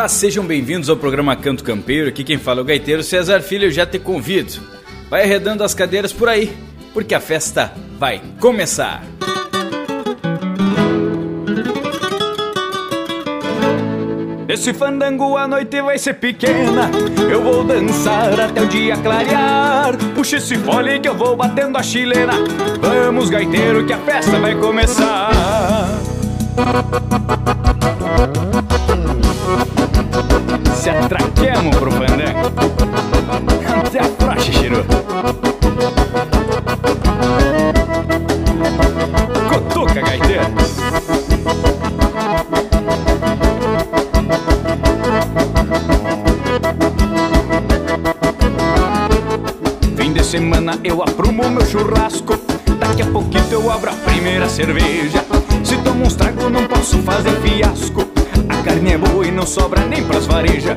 Olá, sejam bem-vindos ao programa Canto Campeiro. Aqui quem fala é o gaiteiro César Filho. Eu já te convido. Vai arredando as cadeiras por aí, porque a festa vai começar. Esse fandango a noite vai ser pequena Eu vou dançar até o dia clarear Puxa esse fole que eu vou batendo a chilena Vamos gaiteiro que a festa vai começar Se atraquemos pro fandango Até a praxe, Chiru Cotoca, gaiteiro. Fim de semana eu aprumo meu churrasco. Daqui a pouquinho eu abro a primeira cerveja. Se tomo uns trago não posso fazer fiasco carne é boa e não sobra nem pras varejas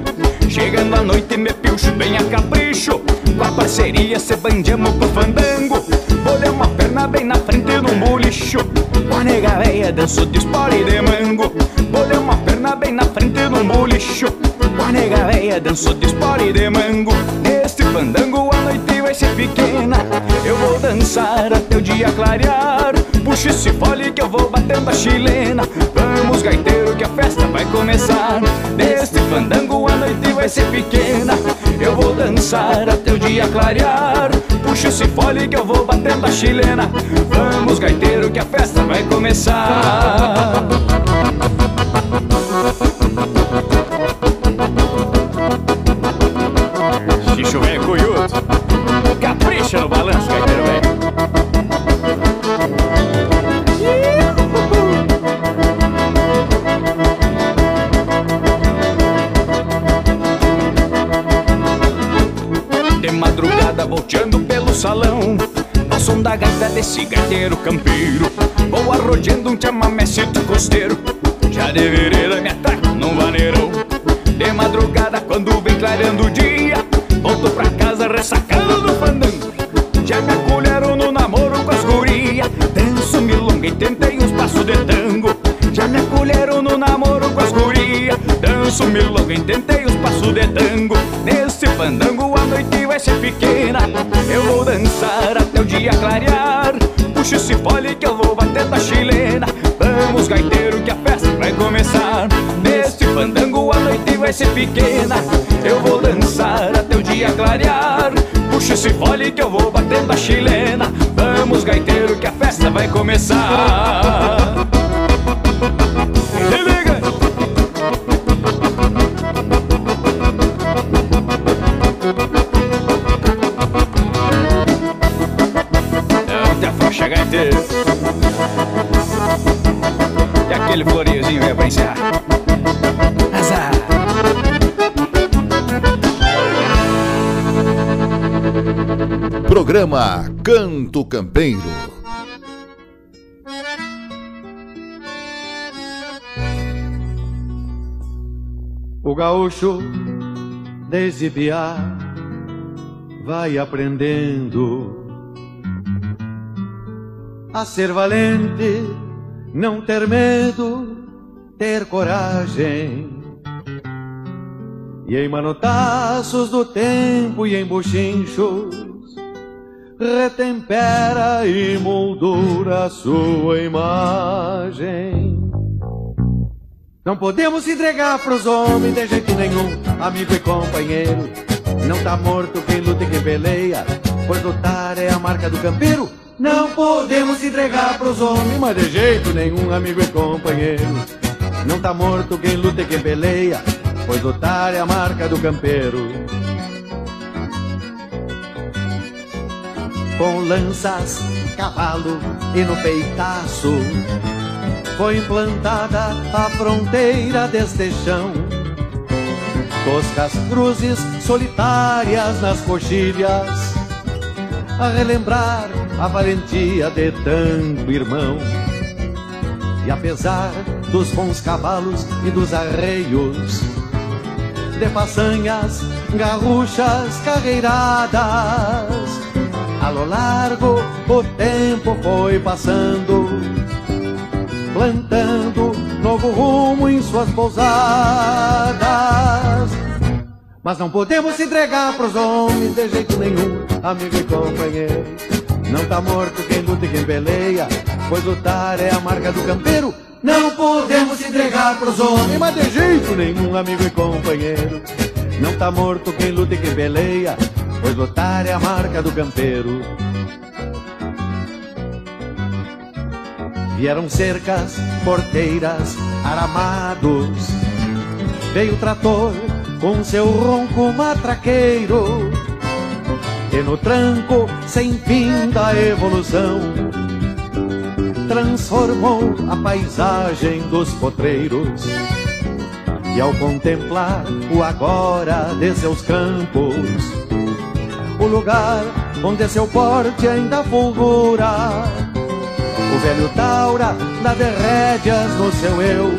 Chegando à noite me pilcho bem a capricho. Com a parceria se bandiamo pro fandango. Bolhar uma perna bem na frente num bolicho. Com a nega véia danço de espora e de mango. Bolhar uma perna bem na frente num bolicho. Com a nega véia danço de espora e de mango. Neste fandango a noite vai ser pequena. Eu vou dançar até o dia clarear. Puxa esse fole que eu vou batendo a chilena começar. Neste fandango a noite vai ser pequena. Eu vou dançar até o dia clarear. Puxa esse fole que eu vou batendo a chilena. Vamos gaiteiro que a festa vai começar. Xixo velho cuyudo Capricha no balanço, gaiteiro gaiteiro campeiro. Vou arrodeando um chamamecito costeiro. Já de vereda me atraco num vaneirão. De madrugada quando vem clareando dia pequena Eu vou dançar até o dia clarear. Puxa esse fole que eu vou batendo a chilena. Vamos gaiteiro que a festa vai começar. Se liga! A faixa gaiteiro. E aquele floreiozinho é pra encerrar. Azar Programa Canto Campeiro. O gaúcho desde vai aprendendo a ser valente, não ter medo, ter coragem. E em manotaços do tempo e em bochinchos retempera e moldura sua imagem. Não podemos entregar pros homens de jeito nenhum, amigo e companheiro. Não tá morto quem luta e quem peleia, pois lutar é a marca do campeiro. Não podemos entregar pros homens, mas de jeito nenhum, amigo e companheiro. Não tá morto quem luta e quem peleia, pois lutar é a marca do campeiro. Com lanças, cavalo e no peitaço foi implantada a fronteira deste chão. toscas cruzes solitárias nas coxilhas, a relembrar a valentia de tanto irmão. E apesar dos bons cavalos e dos arreios, de façanhas, garruchas, carreiradas, a lo largo o tempo foi passando, plantando novo rumo em suas pousadas. Mas não podemos entregar pros homens de jeito nenhum, amigo e companheiro. Não tá morto quem luta e quem peleia, pois lutar é a marca do campeiro. Não podemos entregar pros homens, mas de jeito nenhum, amigo e companheiro. Não tá morto quem luta e quem peleia, pois lutar é a marca do campeiro. Vieram cercas, porteiras, aramados. Veio o trator com seu ronco matraqueiro. E no tranco sem fim da evolução transformou a paisagem dos potreiros. E ao contemplar o agora de seus campos, o lugar onde seu porte ainda fulgura, o velho Taura dá de rédeas no seu eu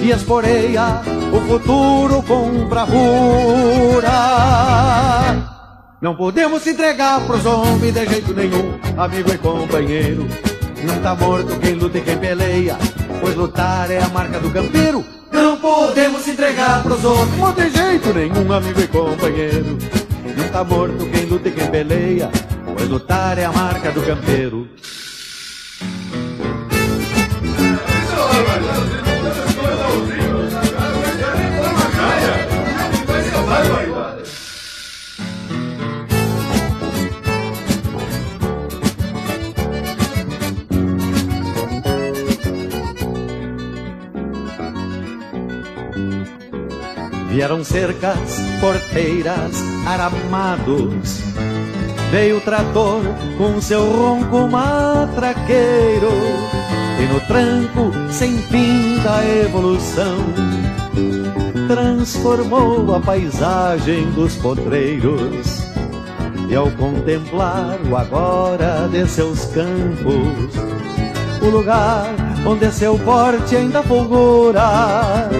e esporeia o futuro com bravura. Não podemos se entregar pros homens de jeito nenhum, amigo e companheiro. Não tá morto quem luta e quem peleia, pois lutar é a marca do campeiro. Não podemos se entregar pros homens, de jeito nenhum, amigo e companheiro. Não tá morto quem luta e quem peleia, pois lutar é a marca do campeiro. Vieram cercas, porteiras, aramados. Veio o trator com seu ronco matraqueiro. E no tranco sem fim da evolução, transformou a paisagem dos potreiros. E ao contemplar o agora de seus campos, o lugar onde seu porte ainda fulgura,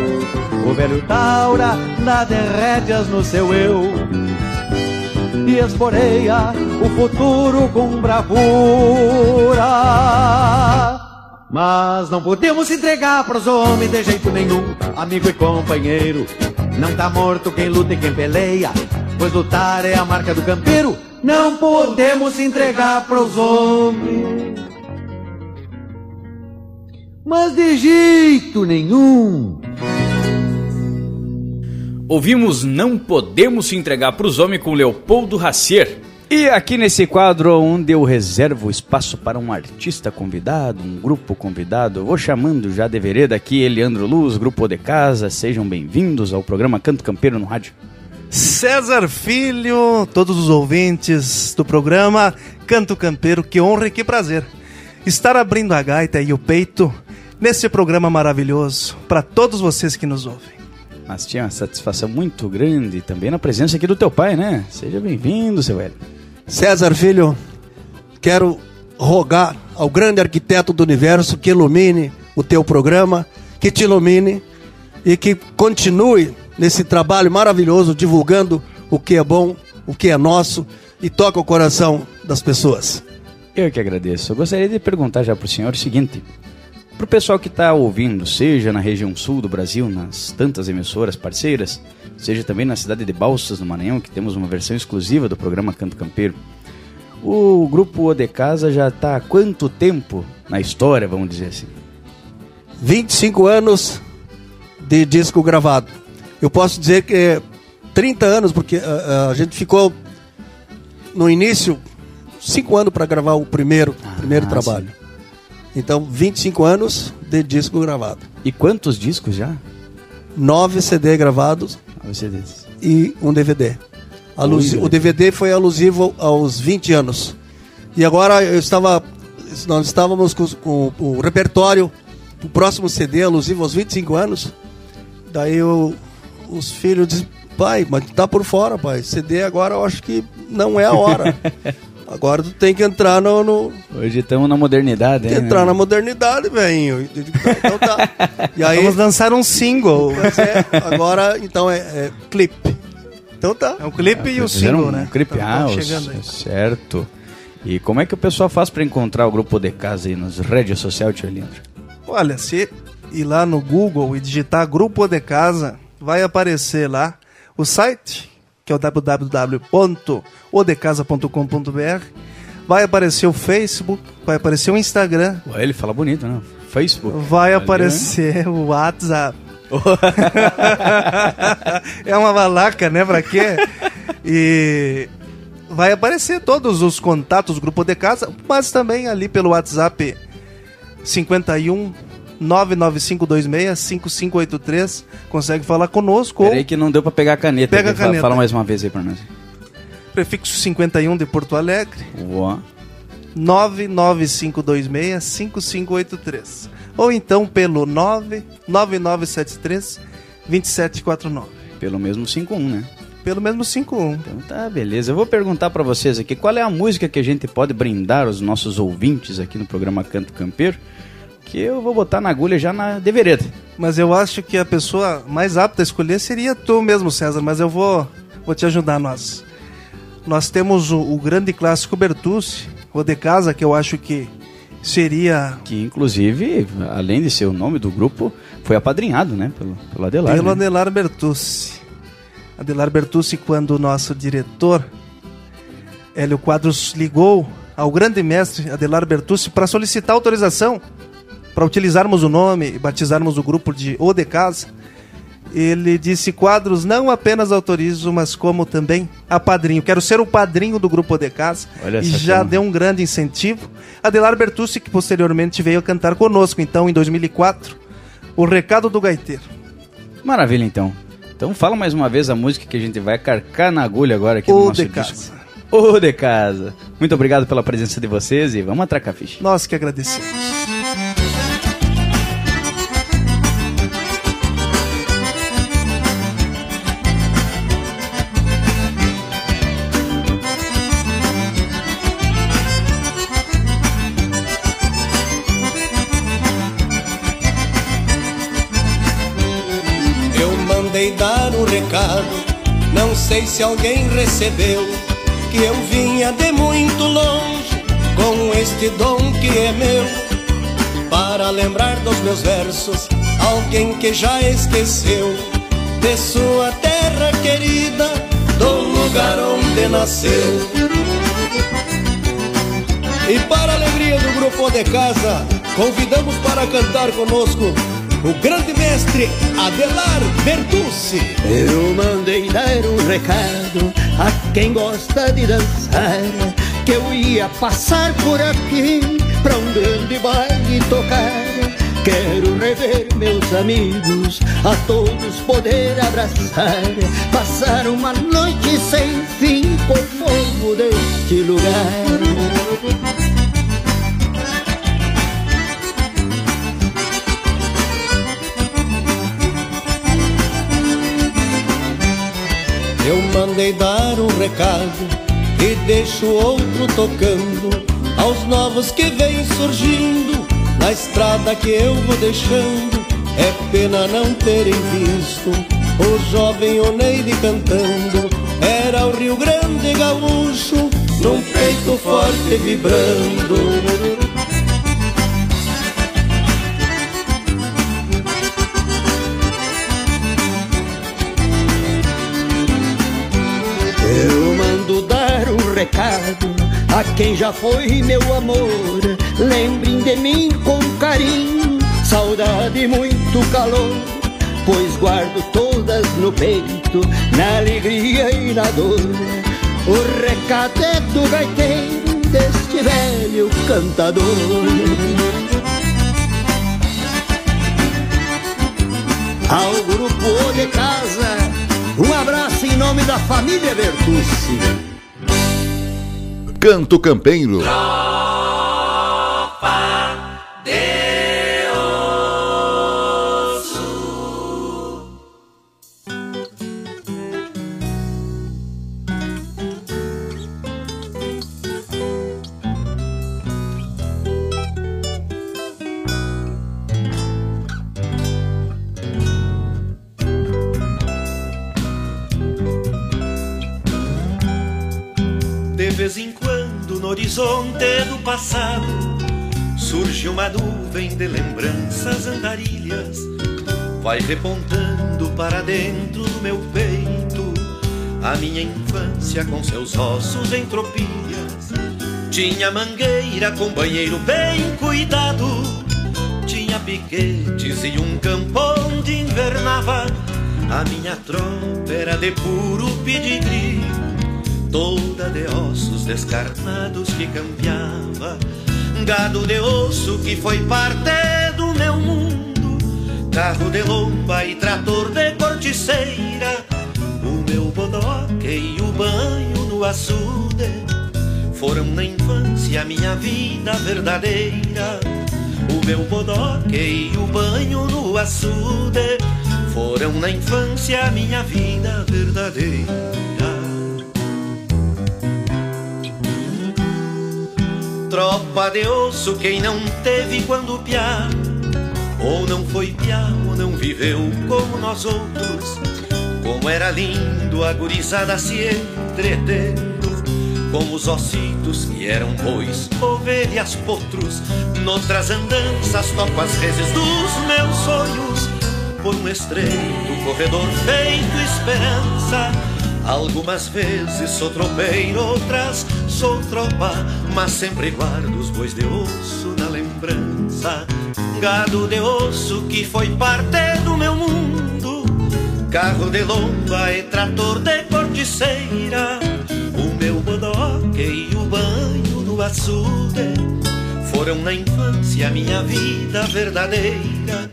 o velho Taura dá de rédeas no seu eu e esporeia o futuro com bravura. Mas não podemos entregar pros homens de jeito nenhum, amigo e companheiro. Não tá morto quem luta e quem peleia, pois lutar é a marca do campeiro. Não podemos entregar pros homens, mas de jeito nenhum. Ouvimos Não Podemos Se Entregar para os Homens com Leopoldo Racier. E aqui nesse quadro, onde eu reservo espaço para um artista convidado, um grupo convidado, vou chamando já de vereda aqui Eliandro Luz, Grupo de Casa, sejam bem-vindos ao programa Canto Campeiro no Rádio. César Filho, todos os ouvintes do programa Canto Campeiro, que honra e que prazer estar abrindo a gaita e o peito nesse programa maravilhoso para todos vocês que nos ouvem. Mas tinha uma satisfação muito grande também na presença aqui do teu pai, né? Seja bem-vindo, seu Hélio. César Filho, quero rogar ao grande arquiteto do universo que ilumine o teu programa, que te ilumine e que continue nesse trabalho maravilhoso divulgando o que é bom, o que é nosso e toca o coração das pessoas. Eu que agradeço. Eu gostaria de perguntar já para o senhor o seguinte: para o pessoal que está ouvindo, seja na região sul do Brasil, nas tantas emissoras parceiras, seja também na cidade de Balsas, no Maranhão, que temos uma versão exclusiva do programa Canto Campeiro. O grupo O de Casa já está há quanto tempo na história, vamos dizer assim? 25 anos de disco gravado. Eu posso dizer que é 30 anos, porque a, a gente ficou no início 5 anos para gravar o primeiro, Ah, primeiro trabalho. Então, 25 anos de disco gravado. E quantos discos já? 9 CD gravados você diz. e um DVD. Alusi- o DVD foi alusivo aos 20 anos. E agora eu estava. Nós estávamos com, com o repertório, o próximo CD alusivo aos 25 anos. Daí o, os filhos dizem, pai, mas tá por fora, pai. CD agora eu acho que não é a hora. agora tu tem que entrar no. no Hoje estamos na modernidade, tem hein, que entrar né? na modernidade, velho. Então tá. E aí. Vamos lançar um single. É, agora, então é, é clipe. Então tá. É o clipe e o single, um né? clipe, Tá- ah, tá os- chegando aí. certo. E como é que o pessoal faz pra encontrar o grupo de casa aí nas redes sociais, tio Leandro? Olha, se ir lá no Google e digitar Grupo de Casa, vai aparecer lá o site, que é o www.odecasa.com.br. Vai aparecer o Facebook, vai aparecer o Instagram, Ué, ele fala bonito, né? Facebook. vai Olha, aparecer o WhatsApp. é uma balaca, né? Pra quê? E vai aparecer todos os contatos do Grupo de Casa, mas também ali pelo WhatsApp 51 99526 5583. Consegue falar conosco. Peraí Ou que não deu pra pegar a caneta. Pega a caneta. Fala mais uma vez aí pra nós. prefixo 51 de Porto Alegre. Uó. 99526 5583. Ou então pelo 99973 2749. Pelo mesmo 5-1, né? Pelo mesmo 51. Então tá, beleza. Eu vou perguntar pra vocês aqui qual é a música que a gente pode brindar aos nossos ouvintes aqui no programa Canto Campeiro. Que eu vou botar na agulha já na de vereda. Mas eu acho que a pessoa mais apta a escolher seria tu mesmo, César. Mas eu vou, vou te ajudar, nós. Nós temos o, o grande clássico Bertucci, o de casa, que eu acho que seria Que inclusive, além de ser o nome do grupo, foi apadrinhado, né? Pelo, pelo Adelar. pelo né? Adelar Bertucci. Adelar Bertucci, quando o nosso diretor Hélio Quadros ligou ao grande mestre Adelar Bertucci para solicitar autorização para utilizarmos o nome e batizarmos o grupo de O de Casa, ele disse: Quadros, não apenas autorizo, mas como também a padrinho. Quero ser o padrinho do grupo O de Casa. Olha e já deu um grande incentivo. Adelar Bertucci, que posteriormente veio a cantar conosco, então, em 2004, O Recado do Gaiteiro. Maravilha, então. Então fala mais uma vez a música que a gente vai carcar na agulha agora aqui O no nosso de disco. Casa. O de casa. Muito obrigado pela presença de vocês e vamos atracar a ficha. Nós que agradecemos. Mandei dar um recado, não sei se alguém recebeu. Que eu vinha de muito longe com este dom que é meu. Para lembrar dos meus versos, alguém que já esqueceu de sua terra querida, do lugar onde nasceu. E para a alegria do grupo de casa, convidamos para cantar conosco o grande mestre Adelar Bertucci. Eu mandei dar um recado a quem gosta de dançar Que eu ia passar por aqui pra um grande baile tocar. Quero rever meus amigos, a todos poder abraçar. Passar uma noite sem fim por povo deste lugar Eu mandei dar um recado e deixo outro tocando aos novos que vêm surgindo na estrada que eu vou deixando. É pena não terem visto o jovem Oneide cantando. Era o Rio Grande gaúcho num peito forte vibrando. A quem já foi meu amor. Lembrem de mim com carinho, saudade e muito calor. Pois guardo todas no peito, na alegria e na dor. O recado é do gaiteiro, deste velho cantador. Ao grupo de casa, um abraço em nome da família Bertucci. Canto Campeiro. Passado surge uma nuvem de lembranças andarilhas, vai repontando para dentro do meu peito a minha infância com seus ossos em tropilhas. Tinha mangueira com banheiro bem cuidado, tinha piquetes e um campo onde invernava. A minha tropa era de puro pedigree toda de ossos descarnados que campeava, gado de osso que foi parte do meu mundo, carro de lomba e trator de corticeira, o meu bodoque e o banho no açude foram na infância minha vida verdadeira. O meu bodoque e o banho no açude foram na infância minha vida verdadeira. Tropa de osso quem não teve quando piá? Ou não foi piá ou não viveu como nós outros? Como era lindo a gurizada se entretendo Com os ossitos que eram bois, ovelhas, potros. Noutras andanças toco as reses dos meus sonhos. Por um estreito corredor feito esperança Algumas vezes sou tropeiro, outras sou tropa, mas sempre guardo os bois de osso na lembrança. Gado de osso que foi parte do meu mundo, carro de lomba e trator de corticeira. O meu bodoque e o banho no açude foram na infância minha vida verdadeira.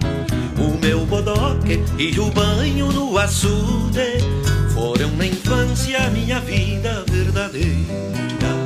O meu bodoque e o banho no açude foram na infância minha vida verdadeira.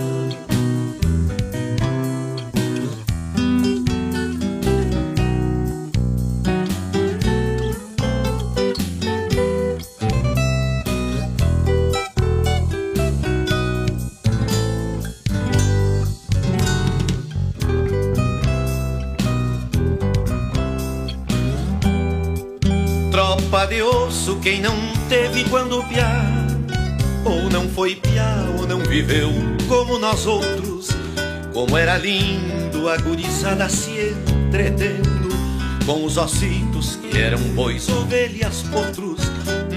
Osso quem não teve quando piá Ou não foi piá ou não viveu como nós outros. Como era lindo a se entretendo Com os ossitos que eram bois, ovelhas, potros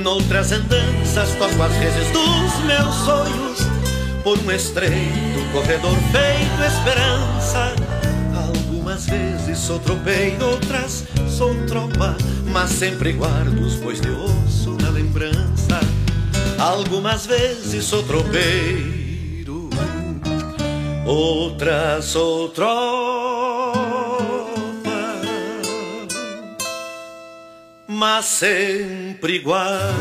Noutras andanças toco as redes dos meus sonhos Por um estreito corredor feito esperança. Algumas vezes sou tropeiro, outras sou tropa Mas sempre guardo os bois de osso na lembrança. Algumas vezes sou tropeiro Outras sou tropa. Mas sempre guardo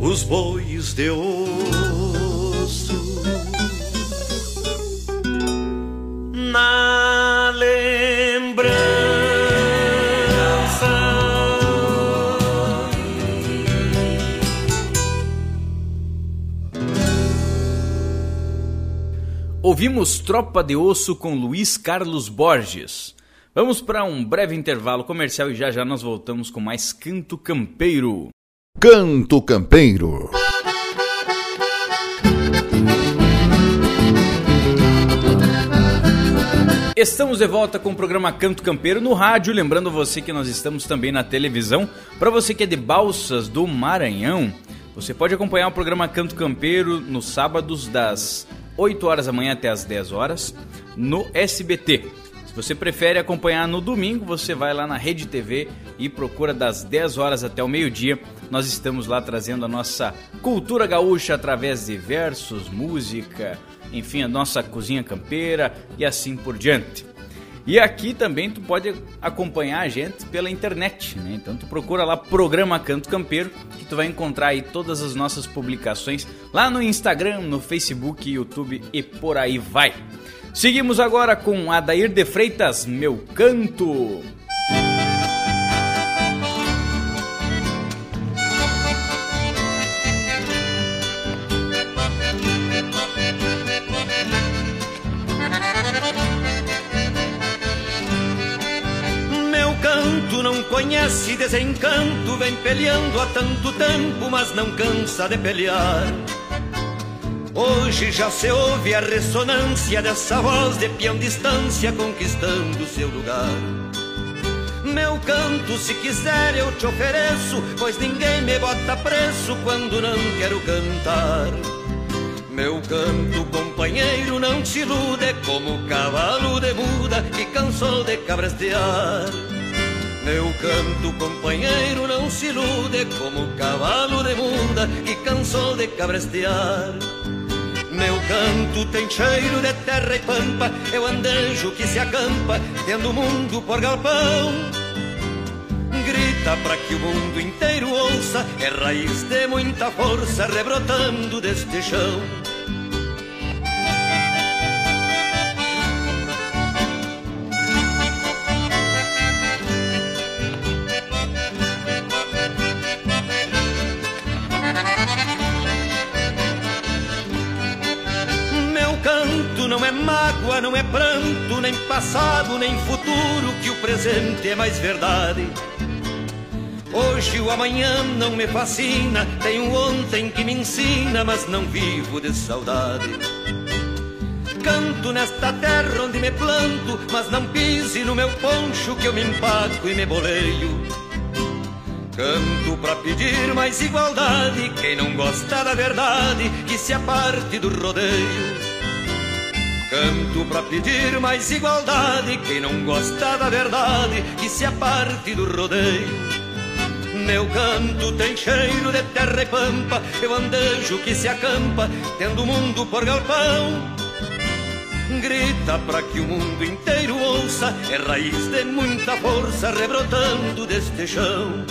os bois de osso na Ouvimos Tropa de Osso com Luiz Carlos Borges. Vamos para um breve intervalo comercial e já já nós voltamos com mais Canto Campeiro. Canto Campeiro. Estamos de volta com o programa Canto Campeiro no rádio, lembrando você que nós estamos também na televisão. Para você que é de Balsas do Maranhão, você pode acompanhar o programa Canto Campeiro nos sábados das 8 horas da manhã até as 10 horas no SBT. Se você prefere acompanhar no domingo, você vai lá na Rede TV e procura das 10 horas até o meio-dia. Nós estamos lá trazendo a nossa cultura gaúcha através de versos, música, enfim, a nossa cozinha campeira e assim por diante. E aqui também tu pode acompanhar a gente pela internet, né? Então tu procura lá Programa Canto Campeiro, que tu vai encontrar aí todas as nossas publicações lá no Instagram, no Facebook, YouTube e por aí vai. Seguimos agora com Adair de Freitas, Meu Canto. Canto não conhece desencanto, vem peleando há tanto tempo, mas não cansa de pelear. Hoje já se ouve a ressonância dessa voz de peão distância conquistando seu lugar. Meu canto, se quiser, eu te ofereço, pois ninguém me bota preço quando não quero cantar. Meu canto, companheiro, não se ilude como cavalo de muda que cansou de cabrestear. Meu canto, companheiro, não se ilude como cavalo de muda que cansou de cabrestear. Meu canto tem cheiro de terra e pampa, o andejo que se acampa, tendo o mundo por galpão. Grita para que o mundo inteiro ouça, é raiz de muita força rebrotando deste chão. Não é pranto, nem passado, nem futuro, que o presente é mais verdade. Hoje o amanhã não me fascina, tenho ontem que me ensina, mas não vivo de saudade. Canto nesta terra onde me planto, mas não pise no meu poncho que eu me empaco e me boleio. Canto pra pedir mais igualdade, quem não gosta da verdade, que se aparte do rodeio. Canto pra pedir mais igualdade. Quem não gosta da verdade, que se aparte do rodeio. Meu canto tem cheiro de terra e pampa, eu andejo que se acampa, tendo o mundo por galpão. Grita pra que o mundo inteiro ouça, é raiz de muita força rebrotando deste chão.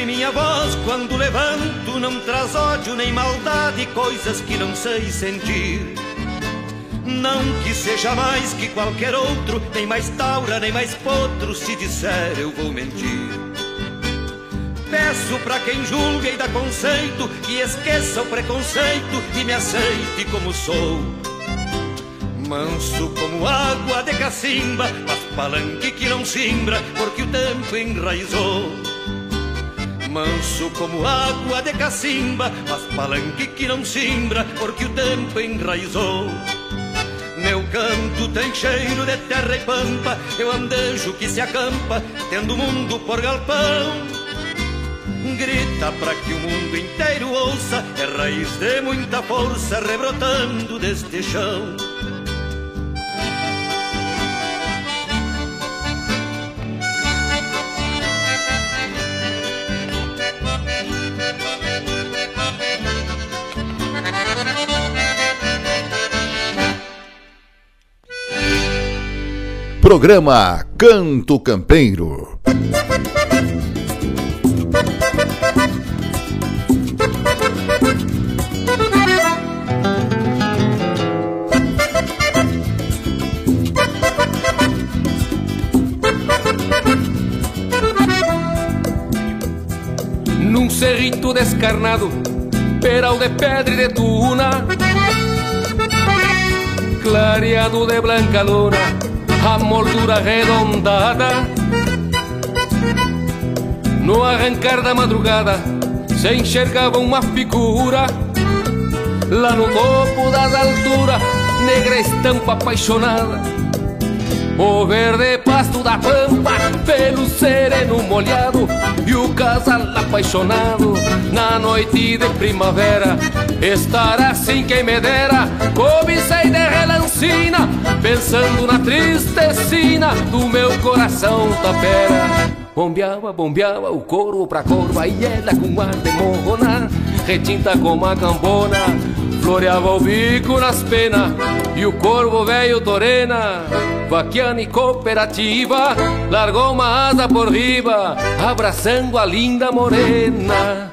E minha voz quando levanto não traz ódio nem maldade, coisas que não sei sentir. Não que seja mais que qualquer outro, nem mais taura, nem mais potro, se disser eu vou mentir. Peço pra quem julga e dá conceito, que esqueça o preconceito e me aceite como sou. Manso como água de cacimba, mas palanque que não simbra, porque o tempo enraizou. Manso como água de cacimba, mas palanque que não simbra, porque o tempo enraizou. Meu canto tem cheiro de terra e pampa, eu andejo que se acampa, tendo o mundo por galpão. Grita para que o mundo inteiro ouça, é raiz de muita força rebrotando deste chão. Programa Canto Campeiro. Num cerrito descarnado, peral de pedra e de tuna, clareado de blanca luna a moldura arredondada. No arrancar da madrugada se enxergava uma figura lá no topo das alturas, negra estampa apaixonada. O verde pasto da pampa, pelo sereno molhado E o casal apaixonado na noite de primavera Estar assim quem me dera, cobicei de relancina Pensando na tristecina do meu coração tapera Bombeava, bombeava o couro pra corva e ela com ar de morrona Retinta como a cambona, floreava o bico nas penas E o corvo velho torena vaquiana e cooperativa, largou uma asa por riba, abraçando a linda morena.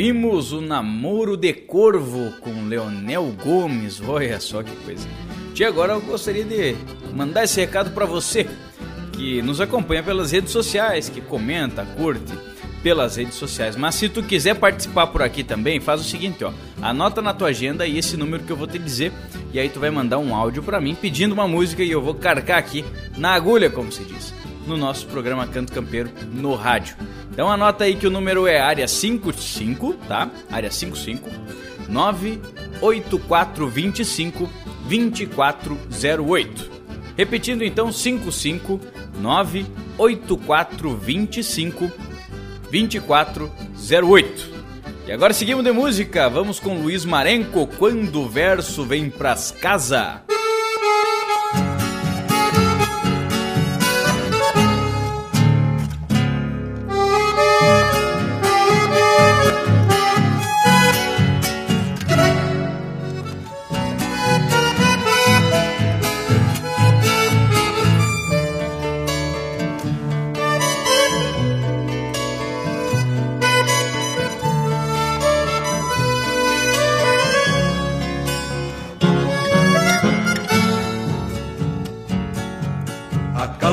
Ouvimos o Namoro de Corvo com Leonel Gomes. Olha só que coisa. E agora eu gostaria de mandar esse recado para você que nos acompanha pelas redes sociais, que comenta, curte pelas redes sociais. Mas se tu quiser participar por aqui também, faz o seguinte, ó, anota na tua agenda aí esse número que eu vou te dizer e aí tu vai mandar um áudio para mim pedindo uma música e eu vou carcar aqui na agulha, como se diz, no nosso programa Canto Campeiro no rádio. Então anota aí que o número é área 55, tá? Área 55 98425 2408. Repetindo então 55 98425 2408. E agora seguimos de música, vamos com Luiz Marenco, quando o verso vem pras casa.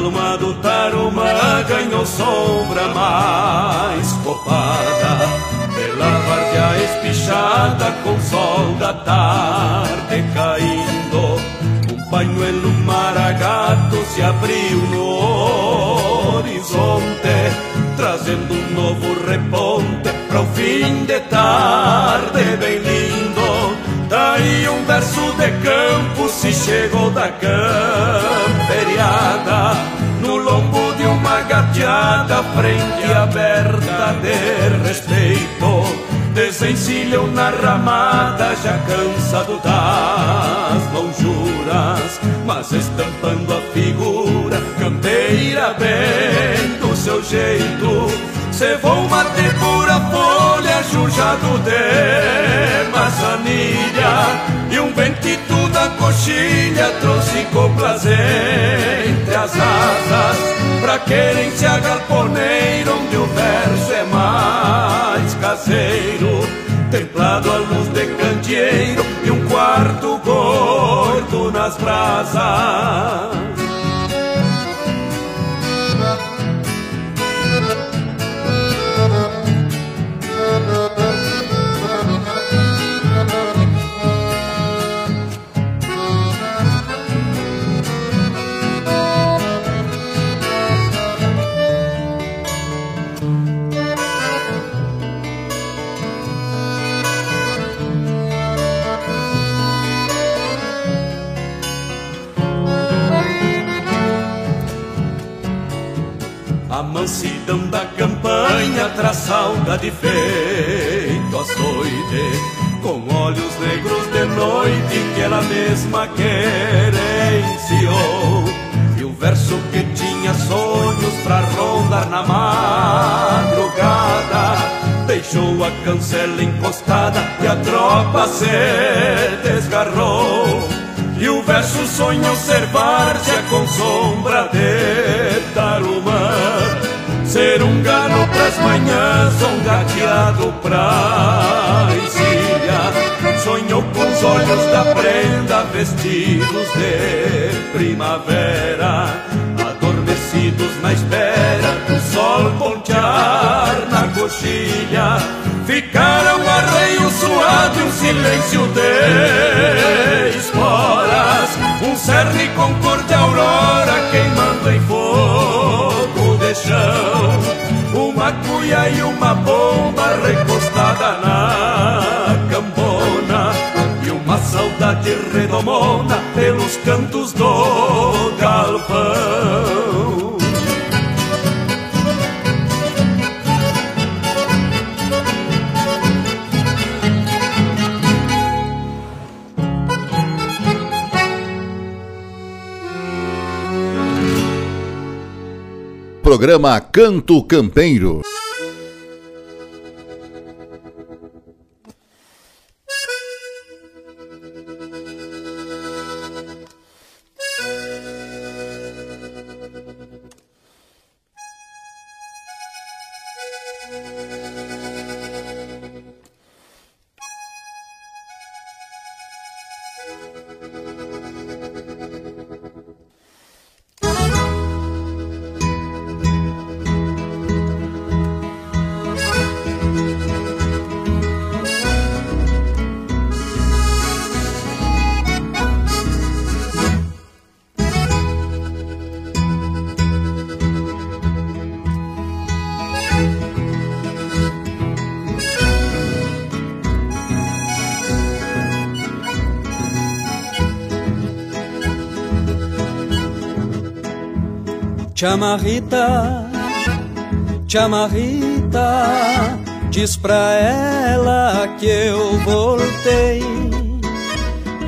Acalmado Tarumã ganhou sombra mais copada. Pela várzea espichada com sol da tarde caindo Um pañuelo maragato se abriu no horizonte Trazendo um novo reponte para o fim de tarde bem lindo. Daí um verso de campo se chegou da camperiada lombo de uma gateada, frente aberta de respeito. Desencilham na ramada, já cansado das lonjuras Mas estampando a figura, campeira bem do seu jeito. Cevou mate pura folha, jujado de maçanilha E um ventito da coxilha trouxe coplas entre as asas Pra querência galponeira, onde o verso é mais caseiro. Templado à luz de candeeiro e um quarto gordo nas brasas mansidão da campanha traz saudade feito açoite Com olhos negros de noite que ela mesma querenciou. E o verso que tinha sonhos pra rondar na madrugada Deixou a cancela encostada e a tropa se desgarrou. E o verso sonhou ser várzea com sombra de tarumã Ser um galo pras manhãs, um gateado pra encilha Sonhou com os olhos da prenda vestidos de primavera. Adormecidos na espera do sol pontear na coxilha. Ficaram arreio suado e um silêncio de esporas. Um cerne com cor de aurora queimando em fogo de chão Cuia e uma bomba recostada na cambona. E uma saudade redomona pelos cantos do galpão Programa Canto Campeiro. Chamarrita, chamarrita, diz pra ela que eu voltei.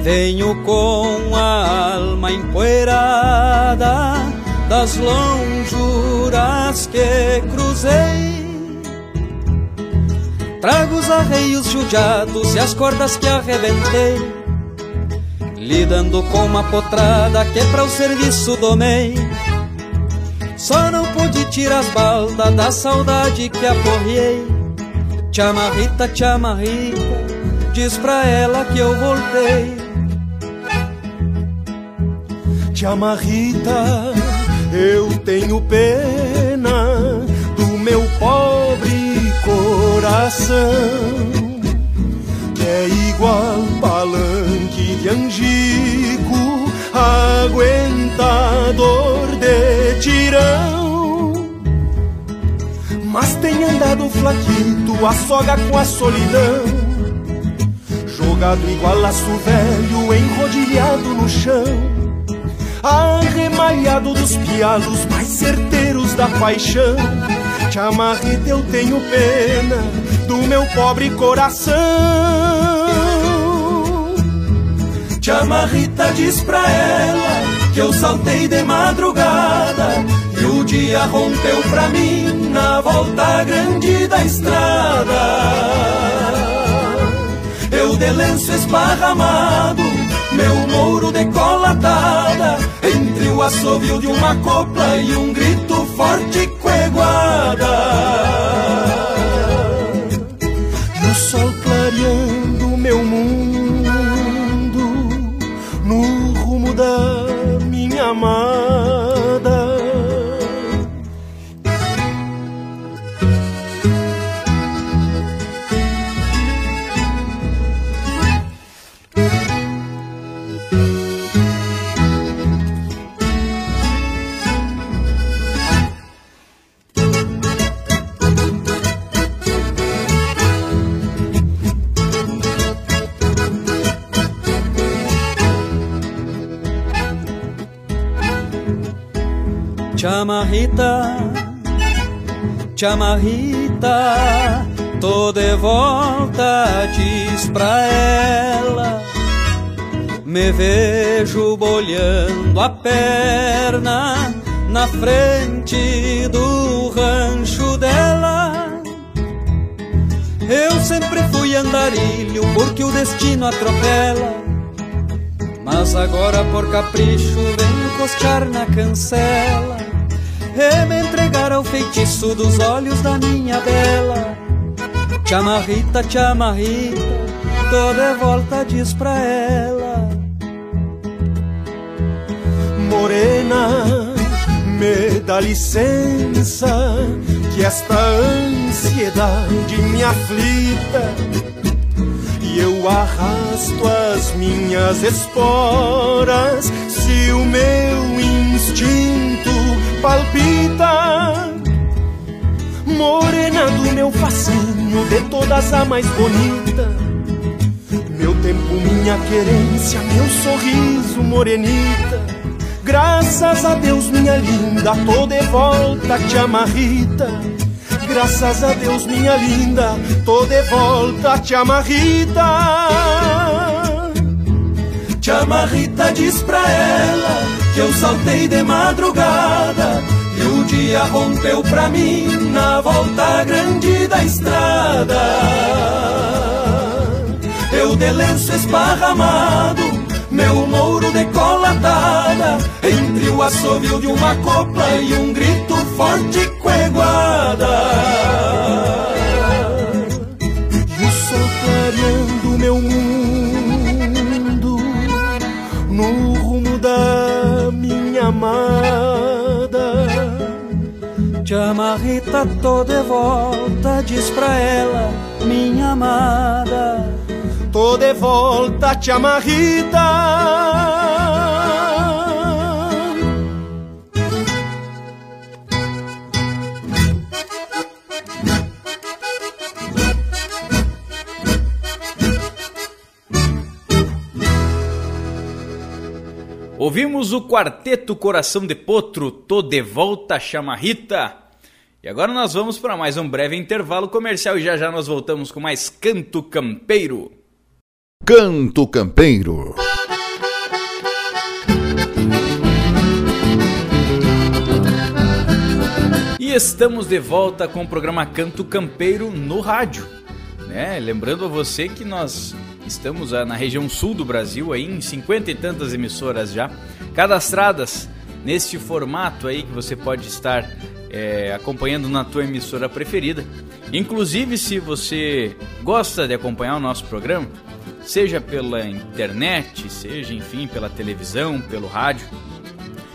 Venho com a alma empoeirada das lonjuras que cruzei. Trago os arreios judiados e as cordas que arrebentei. Lidando com uma potrada que pra o serviço domei. Só não pude tirar as baldas da saudade que aporriei. Chamarrita, chamarrita, diz pra ela que eu voltei. Chamarrita, eu tenho pena do meu pobre coração. Que é igual palanque de angico, aguentador de tirão. Mas tem andado flaquito, a soga com a solidão. Jogado igual laço velho, enrodilhado no chão. Arremalhado dos pialos mais certeiros da paixão. Chamarrita, eu tenho pena do meu pobre coração. Chamarrita diz pra ela que eu saltei de madrugada e o dia rompeu pra mim na volta grande da estrada. Eu de lenço esparramado, meu mouro decolatada, entre o assovio de uma copla e um grito forte coeguada. E o sol clareando Chamarrita, chamarrita, tô de volta, diz pra ela. Me vejo bolhando a perna na frente do rancho dela. Eu sempre fui andarilho porque o destino atropela. Mas agora por capricho venho costear na cancela E me entregar ao feitiço dos olhos da minha bela Te amarrita, te amarrita, toda volta diz pra ela. Morena, me dá licença Que esta ansiedade me aflita. E eu arrasto as minhas esporas se o meu instinto palpita. Morena do meu facinho, de todas a mais bonita. Meu tempo, minha querência, meu sorriso, morenita. Graças a Deus, minha linda, tô de volta, te amarrita. Graças a Deus, minha linda, tô de volta, te amarrita. Te amarrita, diz pra ela que eu saltei de madrugada e o dia rompeu pra mim na volta grande da estrada. Eu de lenço esparramado, meu mouro decolatada, entre o assovio de uma copla e um grito forte coeguada. Te amarrita, tô de volta, diz pra ela, minha amada. Tô de volta, te amarrita. Ouvimos o quarteto Coração de Potro, Tô de Volta Chamarrita. E agora nós vamos para mais um breve intervalo comercial e já já nós voltamos com mais Canto Campeiro. Canto Campeiro. E estamos de volta com o programa Canto Campeiro no rádio. Né? Lembrando a você que nós Estamos na região sul do Brasil, aí, em cinquenta e tantas emissoras já, cadastradas neste formato aí que você pode estar é, acompanhando na tua emissora preferida. Inclusive, se você gosta de acompanhar o nosso programa, seja pela internet, seja enfim pela televisão, pelo rádio,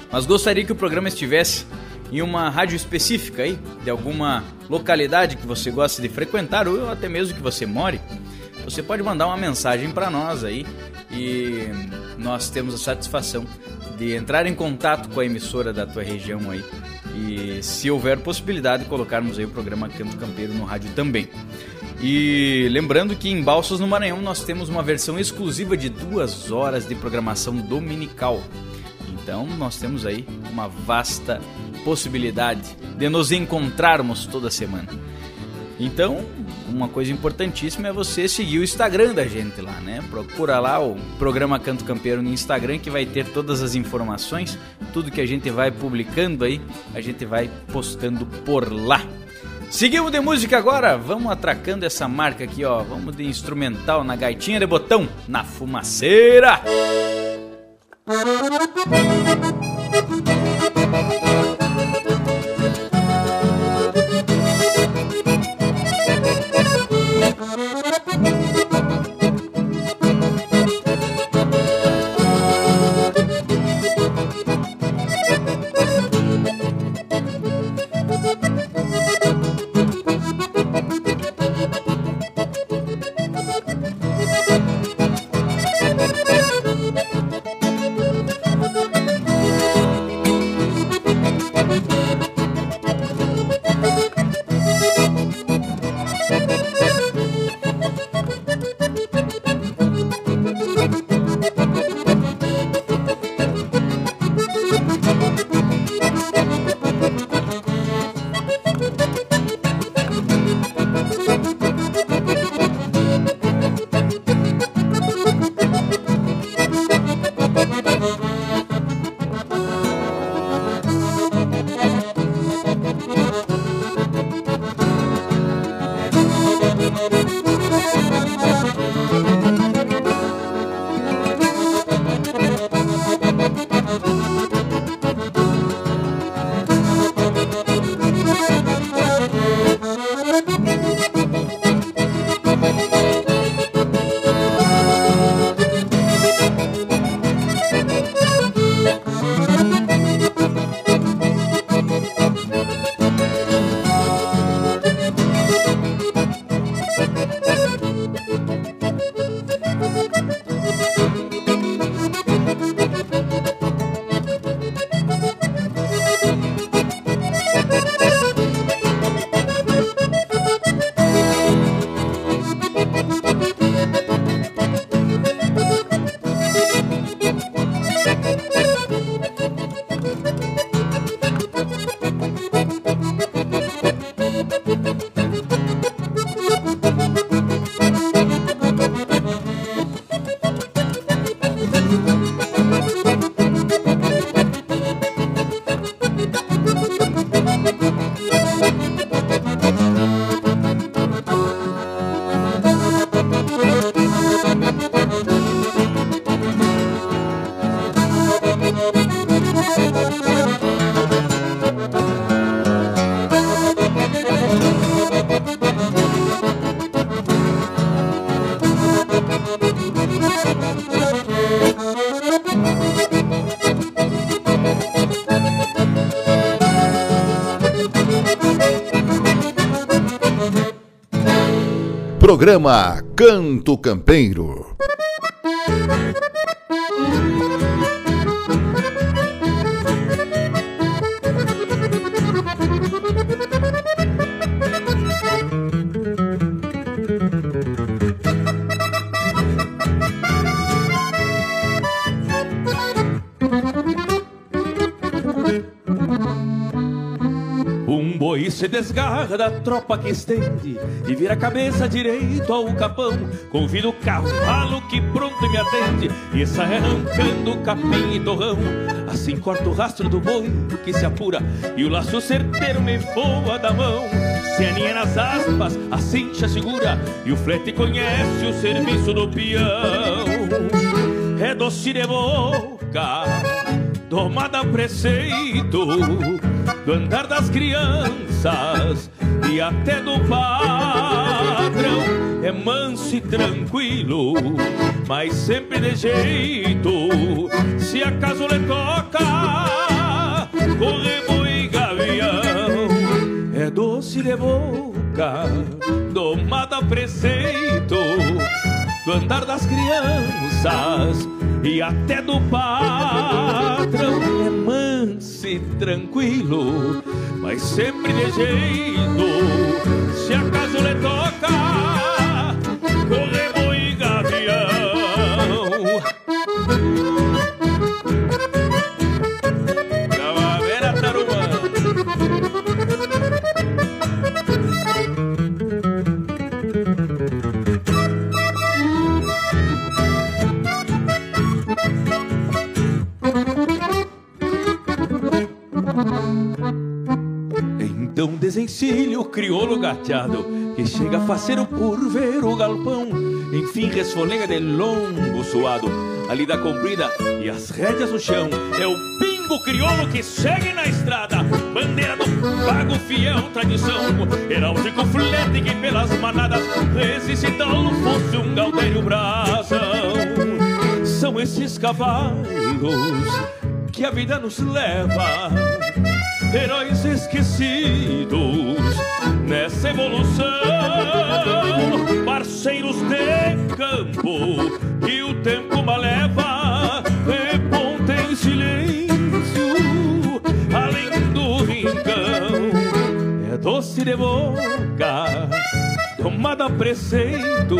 mas gostaria que o programa estivesse em uma rádio específica aí, de alguma localidade que você gosta de frequentar ou até mesmo que você more, você pode mandar uma mensagem para nós aí e nós temos a satisfação de entrar em contato com a emissora da tua região aí e se houver possibilidade colocarmos aí o programa Canto Campeiro no rádio também. E lembrando que em Balsas no Maranhão nós temos uma versão exclusiva de duas horas de programação dominical. Então nós temos aí uma vasta possibilidade de nos encontrarmos toda semana. Então, uma coisa importantíssima é você seguir o Instagram da gente lá, né? Procura lá o programa Canto Campeiro no Instagram que vai ter todas as informações, tudo que a gente vai publicando aí, a gente vai postando por lá. Seguimos de música agora, vamos atracando essa marca aqui, ó. Vamos de instrumental na gaitinha de botão, na fumaceira. Programa Canto Campeiro. Desgarra da tropa que estende e vira a cabeça direito ao capão. Convido o cavalo que pronto me atende e sai arrancando capim e torrão. Assim corta o rastro do boi que se apura e o laço certeiro me voa da mão. Se aninha nas aspas, a cincha segura e o flete conhece o serviço do peão. É doce de boca, domada a preceito do andar das crianças e até do patrão. É manso e tranquilo, mas sempre de jeito. Se acaso lhe toca, correbo e gavião. É doce de boca, domada a preceito do andar das crianças e até do patrão. É manso e tranquilo, mas sempre de jeito. Se acaso lhe Que chega faceiro por ver o galpão Enfim resfolega de longo suado A lida comprida e as rédeas no chão. É o pingo crioulo que segue na estrada Bandeira do pago fiel tradição. Heráldico flete que pelas manadas Resiste tal fosse um gaudério brasão. São esses cavalos que a vida nos leva heróis esquecidos nessa evolução, parceiros de campo que o tempo maleva, reponta em silêncio, além do rincão, é doce de boca, tomada a preceito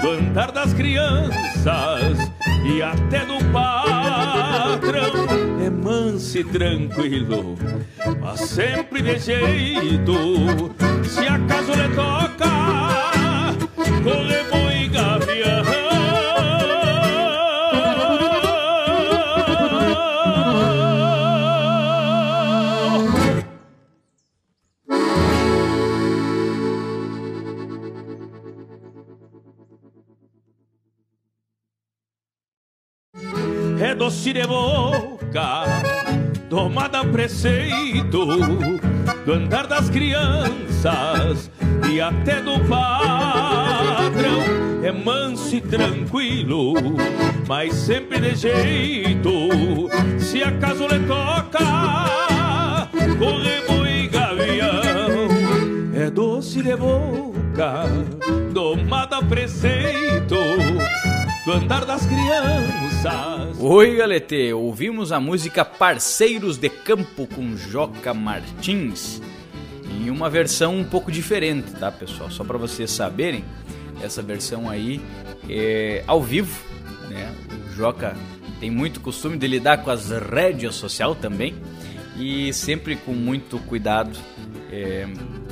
do andar das crianças e até do patrão é manso e tranquilo, mas sempre de jeito. Se acaso lhe toca, correbo e gavião. é doce de boca, preceito do andar das crianças e até do patrão. É manso e tranquilo, mas sempre de jeito. Se acaso lhe toca, correbo e gavião. É doce de boca, domada preceito do andar das crianças. Oi, galete! Ouvimos a música Parceiros de Campo com Joca Martins em uma versão um pouco diferente, tá, pessoal? Só para vocês saberem, essa versão aí é ao vivo, né? O Joca tem muito costume de lidar com as rédeas social também e sempre com muito cuidado é,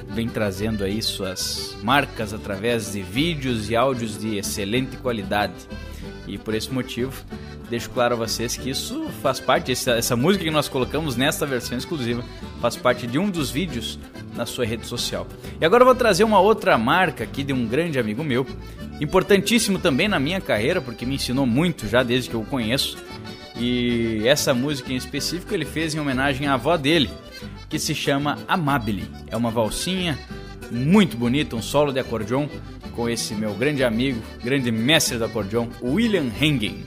vem trazendo aí suas marcas através de vídeos e áudios de excelente qualidade. E por esse motivo, deixo claro a vocês que isso faz parte, essa, essa música que nós colocamos nesta versão exclusiva, faz parte de um dos vídeos na sua rede social. E agora eu vou trazer uma outra marca aqui de um grande amigo meu, importantíssimo também na minha carreira, porque me ensinou muito já desde que eu o conheço. E essa música em específico ele fez em homenagem à avó dele, que se chama Amabile. É uma valsinha muito bonita, um solo de acordeon com esse meu grande amigo, grande mestre do acordeon, William Hengen.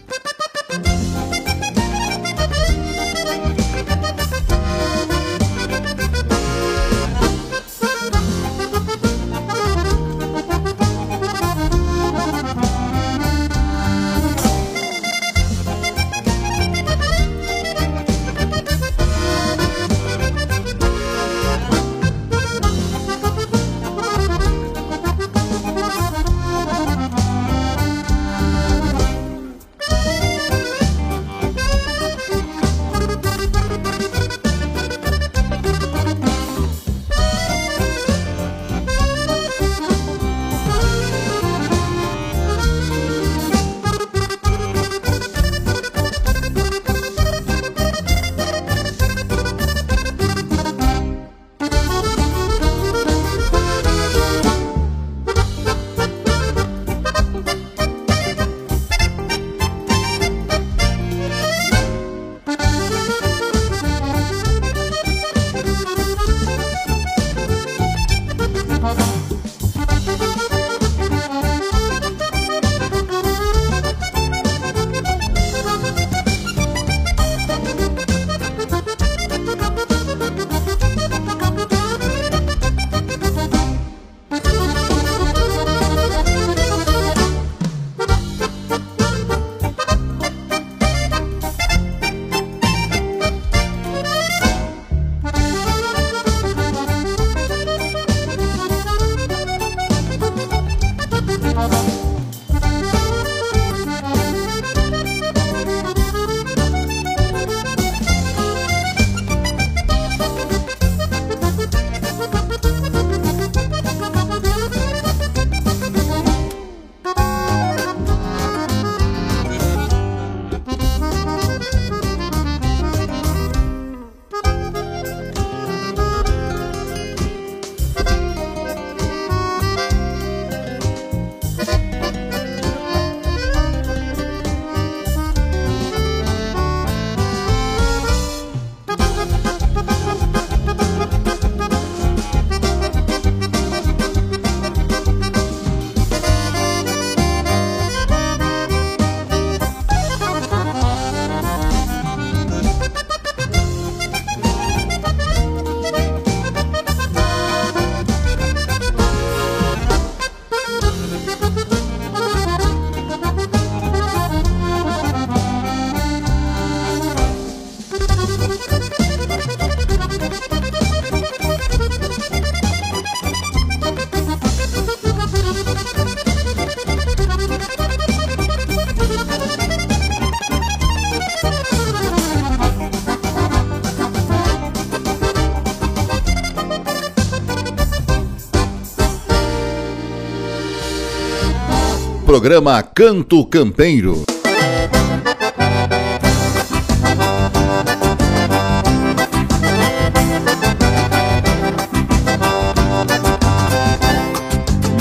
Programa Canto Campeiro.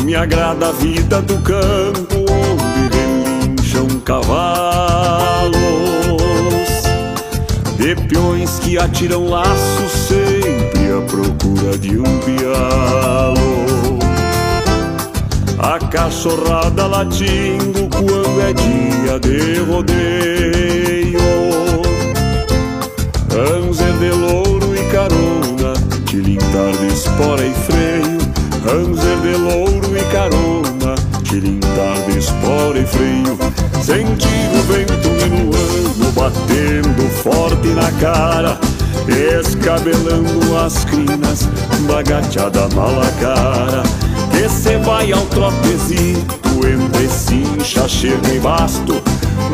Me agrada a vida do campo onde relincham cavalos De peões que atiram laços sempre à procura de um pialo A cachorrada latindo quando é dia de rodeio. Anzer de louro e carona, tilintar de espora e freio. Anzer de louro e carona, tilintar de espora e freio. Sentir o vento minuano batendo forte na cara. Escabelando as crinas, bagateada malacara Cê vai ao trotezito entre cincha, chega e basto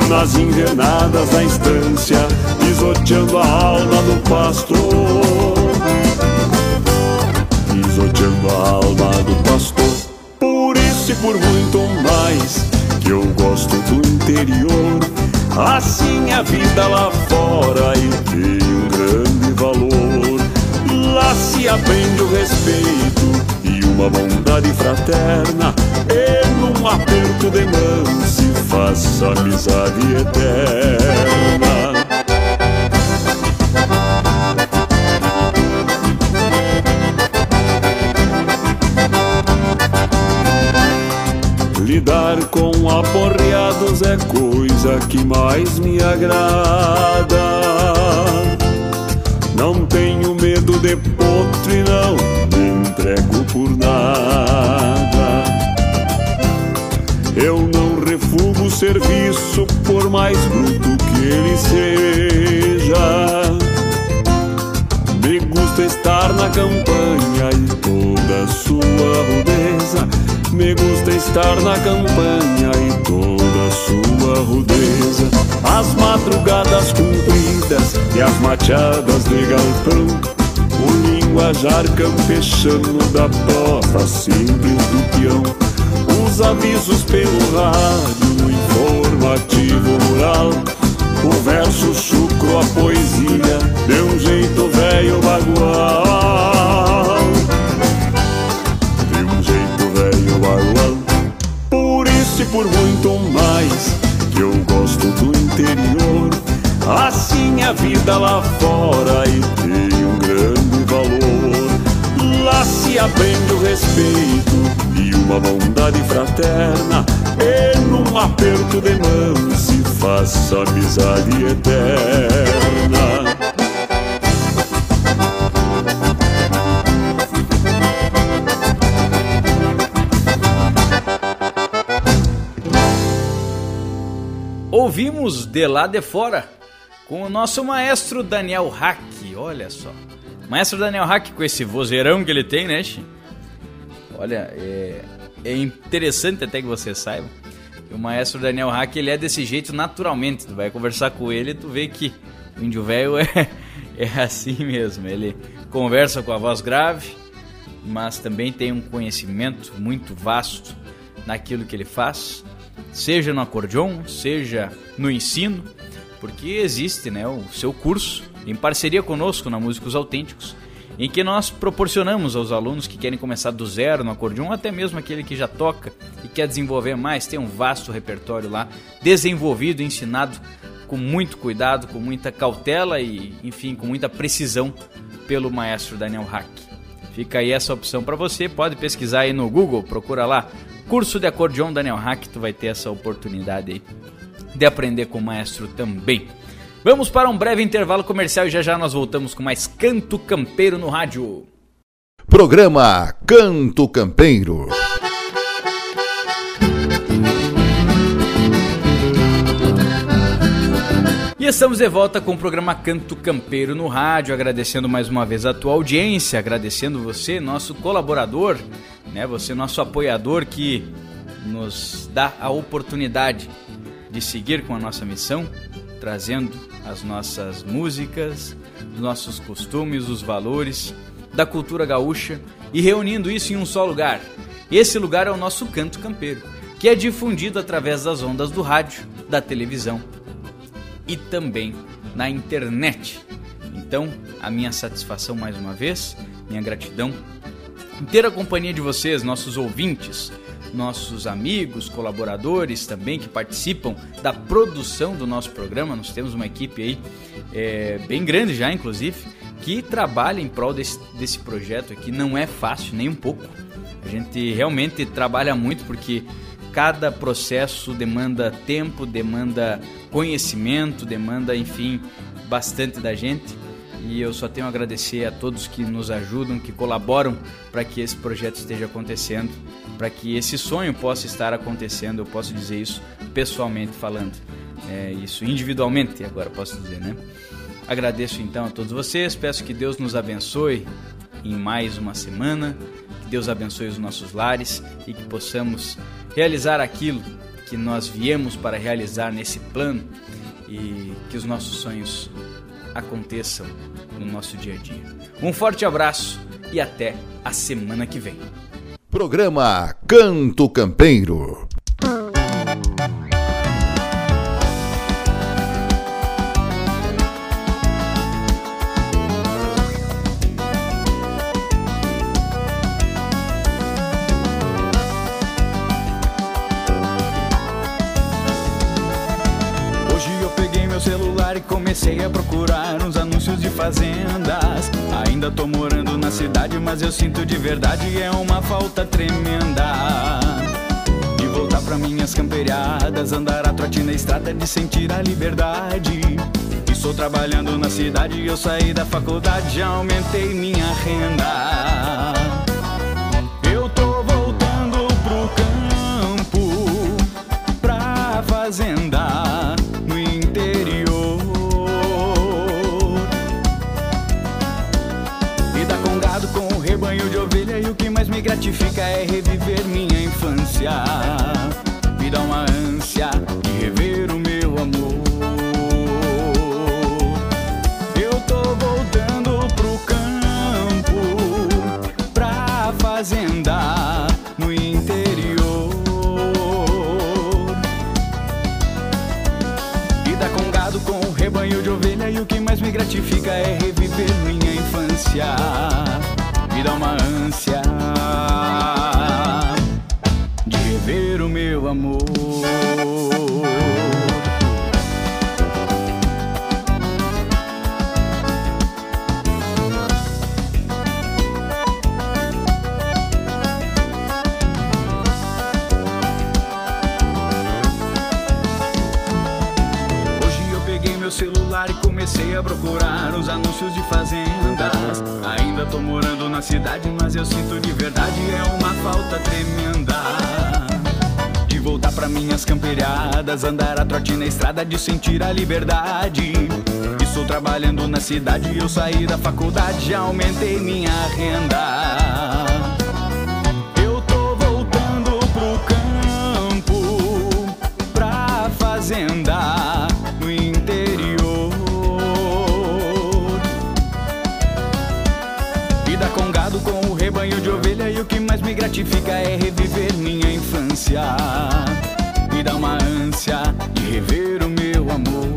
Nas invernadas da estância, pisoteando a alma do pasto pisoteando a alma do pastor. Por isso e por muito mais que eu gosto do interior. Assim a vida lá fora e tem um grande valor. Lá se aprende o respeito e uma bondade fraterna. E num aperto de mão se faz amizade eterna. Lidar com aporreados é coisa que mais me agrada. Potro e não me entrego por nada. Eu não refugo o serviço por mais bruto que ele seja. Me gusta estar na campanha e toda sua rudeza. Me gusta estar na campanha e toda sua rudeza. As madrugadas compridas e as machadas de galpão. O linguajar campechano da prosa simples do peão. Os avisos pelo rádio, o informativo rural. O verso chucro, a poesia, de um jeito velho bagual. De um jeito velho bagual. Por isso e por muito mais que eu gosto do interior. Assim a vida lá fora e se aprende o respeito e uma bondade fraterna. E num aperto de mão se faz amizade eterna. Ouvimos de lá de fora com o nosso maestro Daniel Hack, olha só. Maestro Daniel Hack com esse vozeirão que ele tem, né? Olha, é, é interessante até que você saiba. que O maestro Daniel Hack, ele é desse jeito naturalmente. Tu vai conversar com ele e tu vê que o índio velho é, é assim mesmo. Ele conversa com a voz grave, mas também tem um conhecimento muito vasto naquilo que ele faz, seja no acordeon, seja no ensino, porque existe né, o seu curso em parceria conosco na Músicos Autênticos, em que nós proporcionamos aos alunos que querem começar do zero no acordeon, até mesmo aquele que já toca e quer desenvolver mais, tem um vasto repertório lá, desenvolvido, ensinado com muito cuidado, com muita cautela e, enfim, com muita precisão pelo maestro Daniel Hack. Fica aí essa opção para você, pode pesquisar aí no Google, procura lá curso de acordeon Daniel Hack, tu vai ter essa oportunidade aí de aprender com o maestro também. Vamos para um breve intervalo comercial e já já nós voltamos com mais Canto Campeiro no rádio. Programa Canto Campeiro. E estamos de volta com o programa Canto Campeiro no rádio, agradecendo mais uma vez a tua audiência, agradecendo você, nosso colaborador, né, você nosso apoiador que nos dá a oportunidade de seguir com a nossa missão, trazendo as nossas músicas, os nossos costumes, os valores da cultura gaúcha e reunindo isso em um só lugar. Esse lugar é o nosso Canto Campeiro que é difundido através das ondas do rádio, da televisão e também na internet. Então, a minha satisfação mais uma vez, minha gratidão em ter a companhia de vocês, nossos ouvintes, nossos amigos, colaboradores também que participam da produção do nosso programa. Nós temos uma equipe aí é, bem grande já, inclusive, que trabalha em prol desse, desse projeto aqui. Não é fácil, nem um pouco. A gente realmente trabalha muito porque cada processo demanda tempo, demanda conhecimento, demanda, enfim, bastante da gente. E eu só tenho a agradecer a todos que nos ajudam, que colaboram para que esse projeto esteja acontecendo, para que esse sonho possa estar acontecendo. Eu posso dizer isso pessoalmente falando, é, isso individualmente agora posso dizer, né? Agradeço então a todos vocês, peço que Deus nos abençoe em mais uma semana, que Deus abençoe os nossos lares e que possamos realizar aquilo que nós viemos para realizar nesse plano e que os nossos sonhos aconteçam no nosso dia a dia. Um forte abraço e até a semana que vem. Programa Canto Campeiro. Comecei a procurar uns anúncios de fazendas. Ainda tô morando na cidade, mas eu sinto de verdade é uma falta tremenda. De voltar pra minhas camperiadas, andar a trote na estrada, de sentir a liberdade. Estou trabalhando na cidade, eu saí da faculdade, já aumentei minha renda. Eu tô voltando pro campo, pra fazenda gratifica é reviver minha infância. Me dá uma ânsia de rever o meu amor. Eu tô voltando pro campo, pra fazenda no interior. Vida com gado, com rebanho de ovelha e o que mais me gratifica é reviver minha infância dá uma ânsia de rever o meu amor. Celular e comecei a procurar os anúncios de fazendas. Ainda tô morando na cidade, mas eu sinto de verdade é uma falta tremenda. De voltar para minhas camperiadas, andar a trote na estrada, de sentir a liberdade. Estou trabalhando na cidade, eu saí da faculdade, já aumentei minha renda. Gratifica é reviver minha infância. Me dá uma ânsia de rever o meu amor.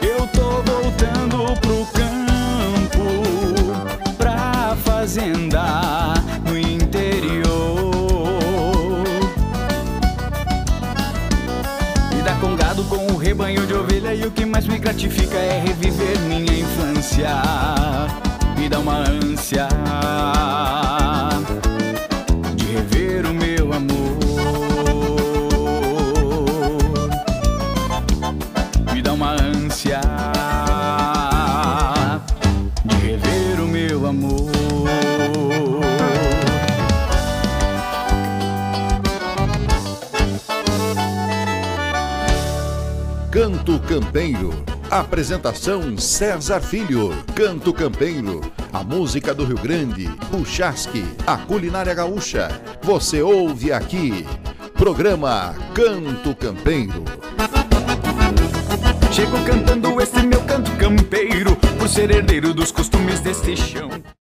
Eu tô voltando pro campo, pra fazenda no interior. Vida com gado, com o rebanho de ovelha e o que mais me gratifica é reviver minha infância. Me dá uma ânsia de rever o meu amor. Me dá uma ânsia de rever o meu amor. Canto Campeiro. Apresentação César Filho. Canto Campeiro. A música do Rio Grande. O chasque. A culinária gaúcha. Você ouve aqui. Programa Canto Campeiro. Chego cantando esse meu canto campeiro, por ser herdeiro dos costumes deste chão.